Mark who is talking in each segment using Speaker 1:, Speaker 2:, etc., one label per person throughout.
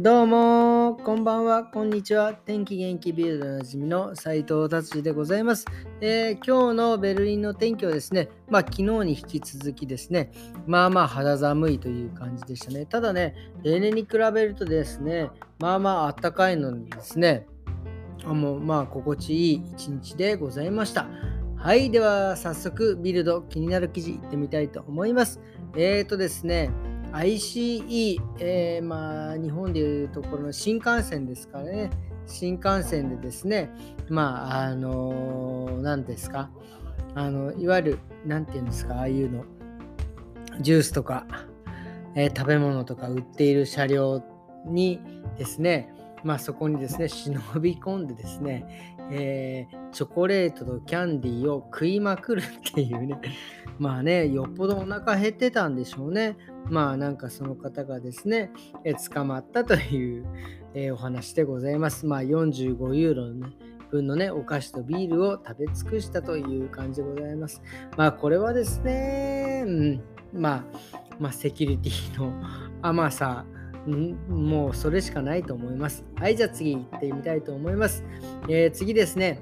Speaker 1: どうも、こんばんは、こんにちは。天気元気ビルドおなじみの斉藤達治でございます、えー、今日のベルリンの天気はですね、まあ昨日に引き続きですね、まあまあ肌寒いという感じでしたね。ただね、例年に比べるとですね、まあまあ暖かいのにですね、あもうまあ心地いい一日でございました。はい、では早速ビルド気になる記事いってみたいと思います。えーとですね、ICE、えー、まあ、日本でいうところの新幹線ですからね、新幹線でですね、まあ、あの何ですか、あの、いわゆる、何て言うんですか、ああいうの、ジュースとか、えー、食べ物とか売っている車両にですね、まあ、そこにですね、忍び込んでですね、えー、チョコレートとキャンディーを食いまくるっていうね、まあね、よっぽどお腹減ってたんでしょうね。まあなんかその方がですね、え捕まったという、えー、お話でございます。まあ45ユーロのね、分のね、お菓子とビールを食べ尽くしたという感じでございます。まあこれはですね、うん、まあ、まあ、セキュリティの甘さ、もうそれしかないと思います。はい、じゃあ次行ってみたいと思います。えー、次ですね。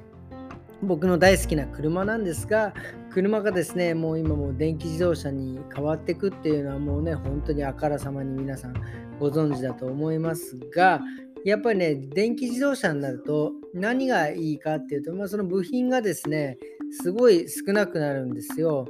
Speaker 1: 僕の大好きな車なんですが、車がですね、もう今もう電気自動車に変わっていくっていうのはもうね、本当にあからさまに皆さんご存知だと思いますが、やっぱりね、電気自動車になると何がいいかっていうと、まあ、その部品がですね、すごい少なくなるんですよ。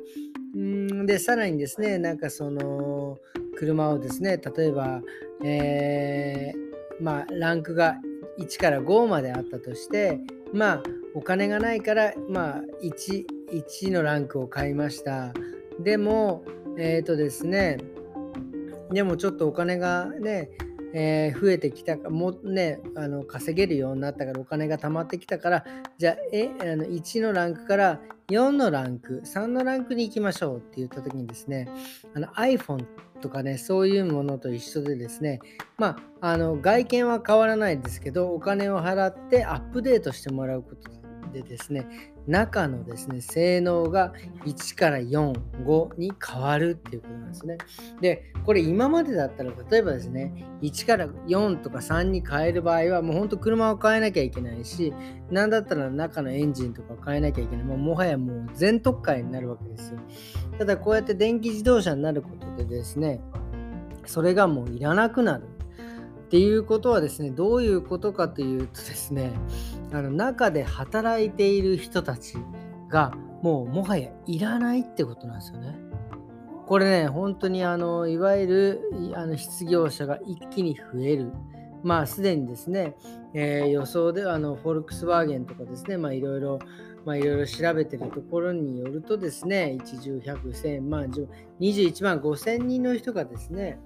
Speaker 1: んで、さらにですね、なんかその車をですね、例えば、えー、まあ、ランクが1から5まであったとして、まあ、お金がないから、まあ1、1のランクを買いました。でも、えっ、ー、とですね、でもちょっとお金がね、えー、増えてきたかもねあの稼げるようになったからお金が貯まってきたからじゃあえあの1のランクから4のランク3のランクに行きましょうって言った時にですねあの iPhone とかねそういうものと一緒でですねまああの外見は変わらないですけどお金を払ってアップデートしてもらうことでですね中のですね性能が1から4、5に変わるっていうことなんですね。で、これ今までだったら例えばですね1から4とか3に変える場合はもうほんと車を変えなきゃいけないし何だったら中のエンジンとか変えなきゃいけないもうもはやもう全特化になるわけですよ。ただこうやって電気自動車になることでですねそれがもういらなくなるっていうことはですねどういうことかというとですねあの中で働いている人たちがもうもはやいらないってことなんですよね。これね、本当にあのいわゆるあの失業者が一気に増える。まあすでにですね、えー、予想ではあのフォルクスワーゲンとかですね、まあいろいろ、まあいろいろ調べてるところによるとですね、一重百千万、21万5千人の人がですね、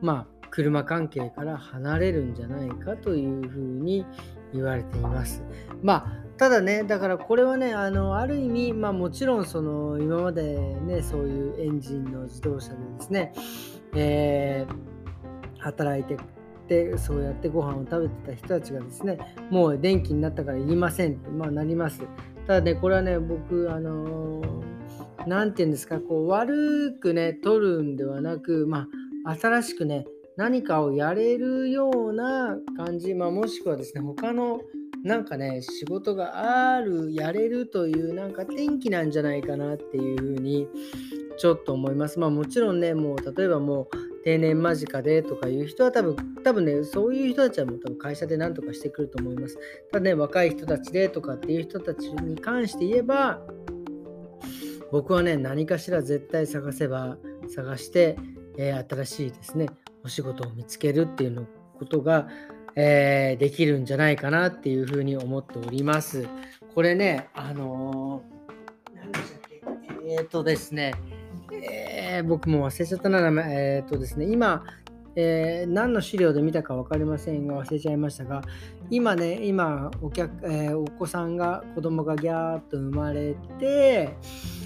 Speaker 1: まあ車関係から離れるんじゃないかというふうに言われています。まあただね、だからこれはね、あのある意味、まあ、もちろんその今までね、そういうエンジンの自動車でですね、えー、働いてて、そうやってご飯を食べてた人たちがですね、もう電気になったからいりませんって、まあ、なります。ただね、これはね、僕、あのー、て言うんですか、こう悪くね、取るんではなく、まあ、新しくね、何かをやれるような感じ、まあ、もしくはですね、他のなんかね、仕事がある、やれるというなんか転機なんじゃないかなっていうふうにちょっと思います。まあもちろんね、もう例えばもう定年間近でとかいう人は多分、多分ね、そういう人たちはもう多分会社で何とかしてくると思います。ただね、若い人たちでとかっていう人たちに関して言えば、僕はね、何かしら絶対探せば、探して、えー、新しいですね、お仕事を見つけるっていうのことが、えー、できるんじゃないかなっていうふうに思っております。これね、あのー、何でしたっけ？えっ、とですね、えー、僕も忘れちゃったな、えっ、とですね、今、えー、何の資料で見たか分かりませんが忘れちゃいましたが今ね今お客、えー、お子さんが子供がギャーッと生まれて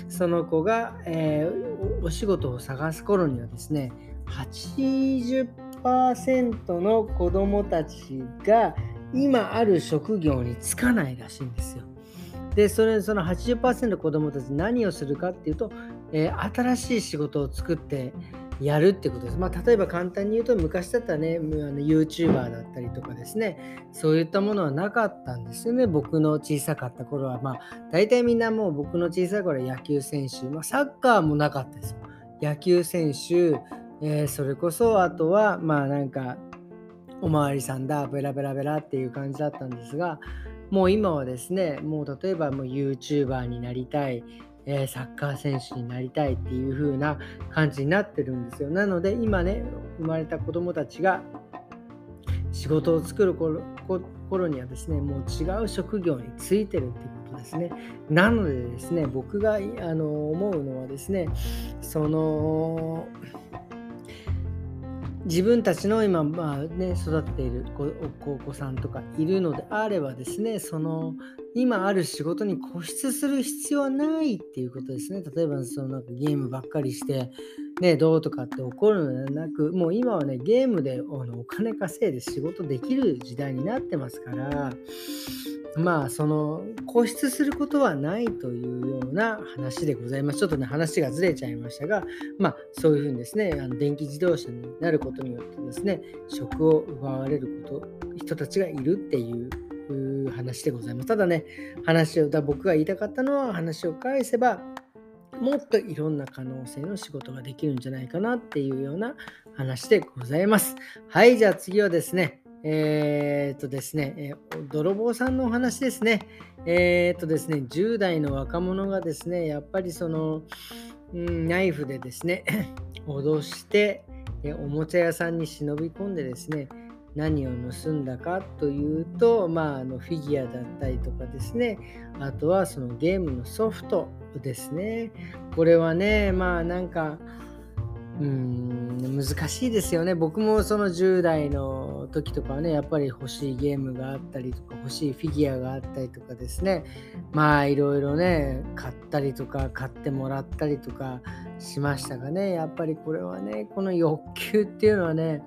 Speaker 1: その子が、えー、お仕事を探す頃にはですね80%の子どもたちが今ある職業に就かないらしいんですよ。で、それその80%の子どもたち何をするかっていうと、えー、新しい仕事を作って、やるってことです。まあ、例えば簡単に言うと昔だったらね、あの YouTuber だったりとかですね、そういったものはなかったんですよね。僕の小さかった頃は。まあ、大体みんなもう僕の小さい頃は野球選手、まあ、サッカーもなかったですよ。野球選手、えー、それこそあとは、まあなんか、おまわりさんだ、ベラベラベラっていう感じだったんですが、もう今はですね、もう例えばもう YouTuber になりたい、えー、サッカー選手になりたいっていう風な感じになってるんですよ。なので今ね、生まれた子供たちが仕事を作る頃頃にはですね、もう違う職業についてるっていうことですね。なのでですね、僕があの思うのはですね、その、自分たちの今、まあね、育っているお子さんとかいるのであればですね、その今ある仕事に固執する必要はないっていうことですね。例えばそのなんかゲームばっかりして、ね、どうとかって怒るのではなく、もう今はね、ゲームでお金稼いで仕事できる時代になってますから、まあその固執することはないというような話でございます。ちょっとね話がずれちゃいましたが、まあそういうふうにですね、あの電気自動車になることによってですね、職を奪われること、人たちがいるっていう話でございます。ただね、話を、だ僕が言いたかったのは話を返せば、もっといろんな可能性の仕事ができるんじゃないかなっていうような話でございます。はい、じゃあ次はですね、えー、っとですね、えー、泥棒さんのお話ですね。えー、っとですね、10代の若者がですね、やっぱりその、うん、ナイフでですね、脅して、えおもちゃ屋さんに忍び込んでですね、何を盗んだかというと、まあ、あのフィギュアだったりとかですね、あとはそのゲームのソフトですね。これはね、まあなんか、うん難しいですよね。僕もその10代の時とかはね、やっぱり欲しいゲームがあったりとか、欲しいフィギュアがあったりとかですね、まあいろいろね、買ったりとか、買ってもらったりとかしましたがね、やっぱりこれはね、この欲求っていうのはね、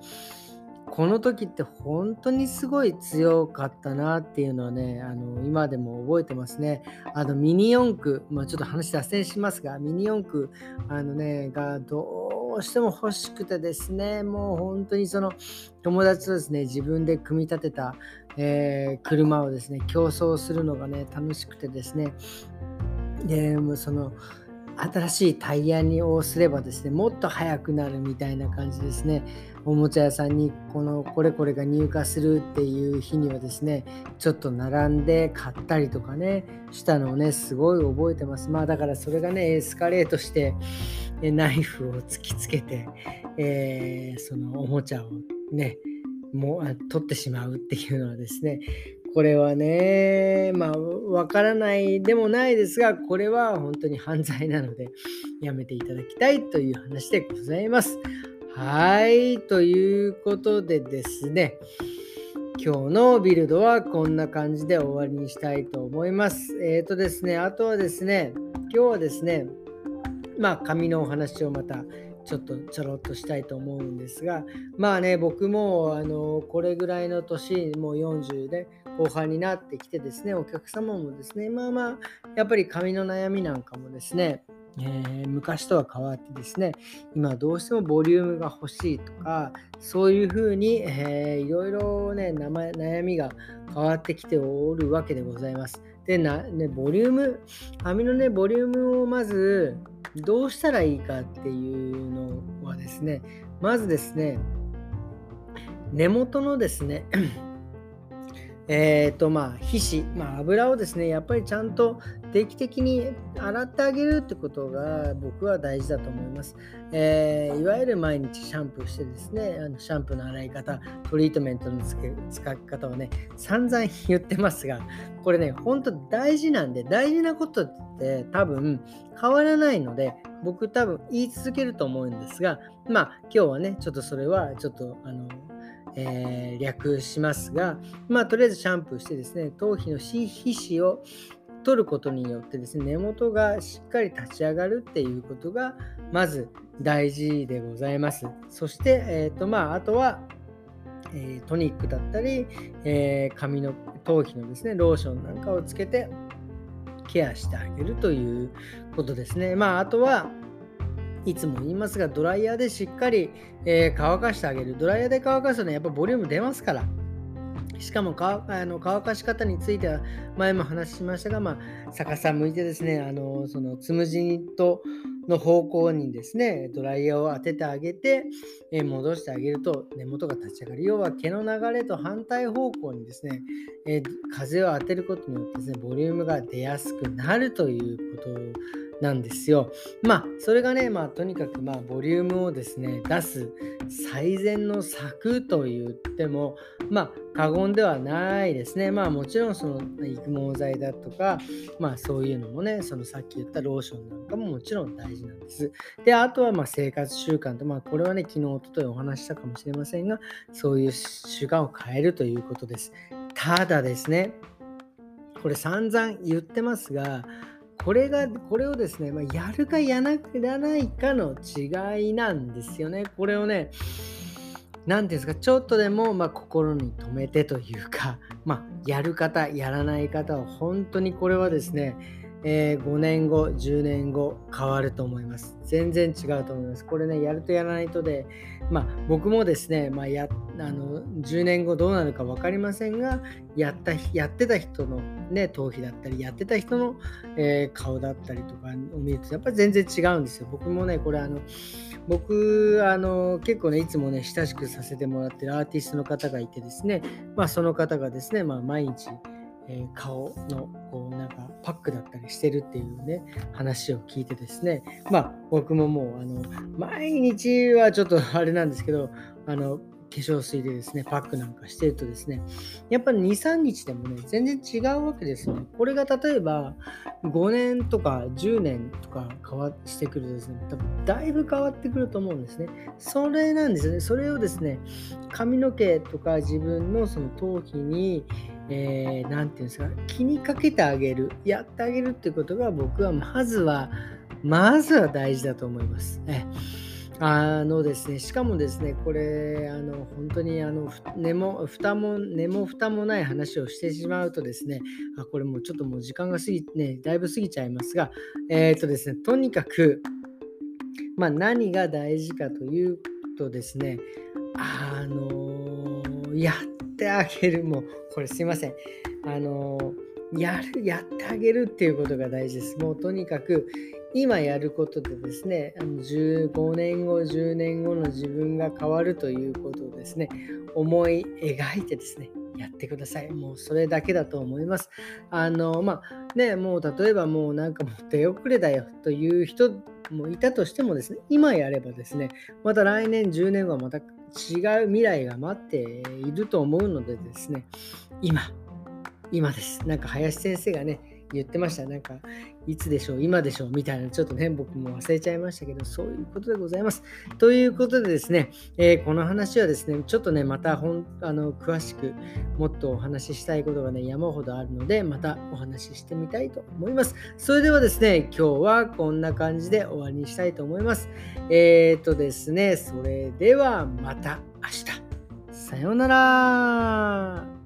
Speaker 1: この時って本当にすごい強かったなっていうのはね、あの今でも覚えてますね。あのミニ四駆、まあ、ちょっと話脱線しますが、ミニ四駆あの、ね、がどうしても欲しくてですね、もう本当にその友達とですね、自分で組み立てた、えー、車をですね、競争するのがね、楽しくてですね、でもその新しいタイヤにをすればですね、もっと速くなるみたいな感じですね。おもちゃ屋さんにこのこれこれが入荷するっていう日にはですね、ちょっと並んで買ったりとかね、したのをね、すごい覚えてます。まあだからそれがね、エスカレートして、ナイフを突きつけて、えー、そのおもちゃをね、もう取ってしまうっていうのはですね、これはね、まあ、わからないでもないですが、これは本当に犯罪なので、やめていただきたいという話でございます。はい、ということでですね、今日のビルドはこんな感じで終わりにしたいと思います。えっ、ー、とですね、あとはですね、今日はですね、まあ、紙のお話をまたちょっとちょろっとしたいと思うんですが、まあね、僕もあのこれぐらいの年、もう40で、後半になってきてですね、お客様もですね、まあまあ、やっぱり髪の悩みなんかもですね、えー、昔とは変わってですね、今どうしてもボリュームが欲しいとか、そういうふうに、えー、いろいろね、悩みが変わってきておるわけでございます。で、なね、ボリューム、髪のね、ボリュームをまずどうしたらいいかっていうのはですね、まずですね、根元のですね、えーとまあ、皮脂、まあ、油をですね、やっぱりちゃんと定期的に洗ってあげるってことが僕は大事だと思います。えー、いわゆる毎日シャンプーしてですね、あのシャンプーの洗い方、トリートメントの使い方をね、散々言ってますが、これね、本当大事なんで、大事なことって多分変わらないので、僕多分言い続けると思うんですが、まあ今日はね、ちょっとそれはちょっとあのえー、略しますが、まあ、とりあえずシャンプーしてですね、頭皮の皮脂を取ることによってですね、根元がしっかり立ち上がるっていうことが、まず大事でございます。そして、えーとまあ、あとは、えー、トニックだったり、えー、髪の頭皮のですね、ローションなんかをつけてケアしてあげるということですね。まあ、あとは、いつも言いますが、ドライヤーでしっかり、えー、乾かしてあげる。ドライヤーで乾かすとね、やっぱボリューム出ますから。しかも乾あの乾かし方については前も話しましたが、まあ、逆さ向いてですね、あのそのつむじとの方向にですね、ドライヤーを当ててあげて、え戻してあげると根元が立ち上がる。要は毛の流れと反対方向にですね、え風を当てることによってですね、ボリュームが出やすくなるということなんですよ。まあ、それがね、まあ、とにかく、まあ、ボリュームをですね、出す最善の策と言っても、まあ、過言ではないですね。まあ、もちろん、その、育毛剤だとか、まあ、そういうのもね、そのさっき言ったローションなんかももちろん大事なんです。で、あとは、まあ、生活習慣と、まあ、これはね、昨日、おとといお話したかもしれませんが、そういう習慣を変えるということです。ただですね、これ散々言ってますが、これが、これをですね、まあ、やるかやらないかの違いなんですよね。これをね、何ていうんですか、ちょっとでも、まあ、心に留めてというか、まあ、やる方、やらない方は、本当にこれはですね、えー、5年後、10年後変わると思います。全然違うと思います。これね、やるとやらないとで、まあ、僕もですね、まあ、やあの10年後どうなるか分かりませんが、やったやってた人の、ね、頭皮だったり、やってた人の、えー、顔だったりとかを見ると、やっぱり全然違うんですよ。僕もね、これあの、僕あの結構ねいつもね親しくさせてもらってるアーティストの方がいてですねまあその方がですね、まあ、毎日えー、顔のこうなんかパックだったりしてるっていうね話を聞いてですねまあ僕ももうあの毎日はちょっとあれなんですけどあの化粧水でですね、パックなんかしてるとですね、やっぱり2、3日でもね、全然違うわけですよね。これが例えば5年とか10年とか変わしてくるとですね多分、だいぶ変わってくると思うんですね。それなんですよね。それをですね、髪の毛とか自分のその頭皮に、えー、て言うんですか、気にかけてあげる、やってあげるっていうことが僕はまずは、まずは大事だと思います。えあのですね、しかもですね、これ、あの本当にあの根も蓋も根も蓋もない話をしてしまうとですね、あこれもうちょっともう時間が過ぎね、だいぶ過ぎちゃいますが、えっ、ー、とですね、とにかく、まあ、何が大事かというとですね、あのやってあげる、もう、これすいません。あのやる、やってあげるっていうことが大事です。もうとにかく、今やることでですね、15年後、10年後の自分が変わるということをですね、思い描いてですね、やってください。もうそれだけだと思います。あの、まあ、ね、もう例えばもうなんかもう手遅れだよという人もいたとしてもですね、今やればですね、また来年、10年後はまた違う未来が待っていると思うのでですね、今、今です。なんか林先生がね、言ってました。なんか、いつでしょう、今でしょう、みたいな、ちょっとね、僕も忘れちゃいましたけど、そういうことでございます。ということでですね、えー、この話はですね、ちょっとね、またほんあの詳しくもっとお話ししたいことがね、山ほどあるので、またお話ししてみたいと思います。それではですね、今日はこんな感じで終わりにしたいと思います。えっ、ー、とですね、それではまた明日。さようなら。